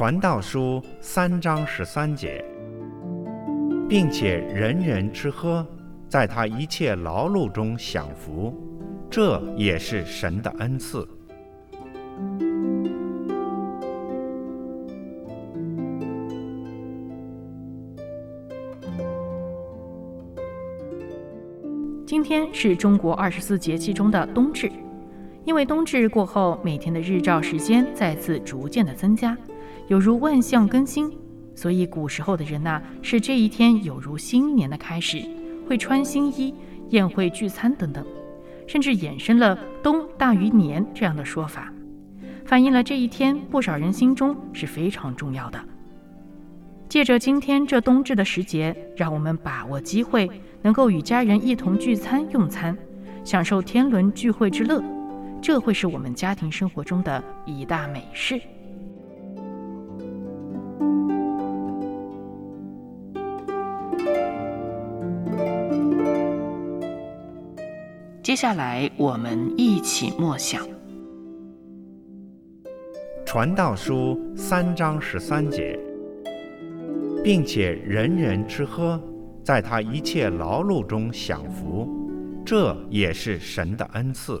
传道书三章十三节，并且人人吃喝，在他一切劳碌中享福，这也是神的恩赐。今天是中国二十四节气中的冬至，因为冬至过后，每天的日照时间再次逐渐的增加。有如万象更新，所以古时候的人呐，是这一天有如新年的开始，会穿新衣、宴会聚餐等等，甚至衍生了“冬大于年”这样的说法，反映了这一天不少人心中是非常重要的。借着今天这冬至的时节，让我们把握机会，能够与家人一同聚餐用餐，享受天伦聚会之乐，这会是我们家庭生活中的一大美事。接下来，我们一起默想《传道书》三章十三节，并且人人吃喝，在他一切劳碌中享福，这也是神的恩赐。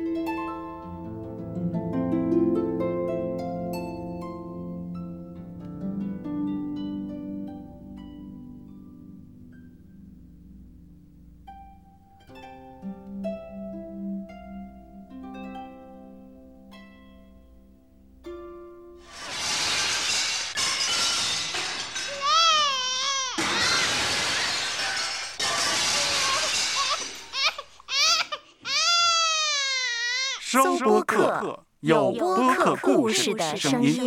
收播客，有播客故事的声音。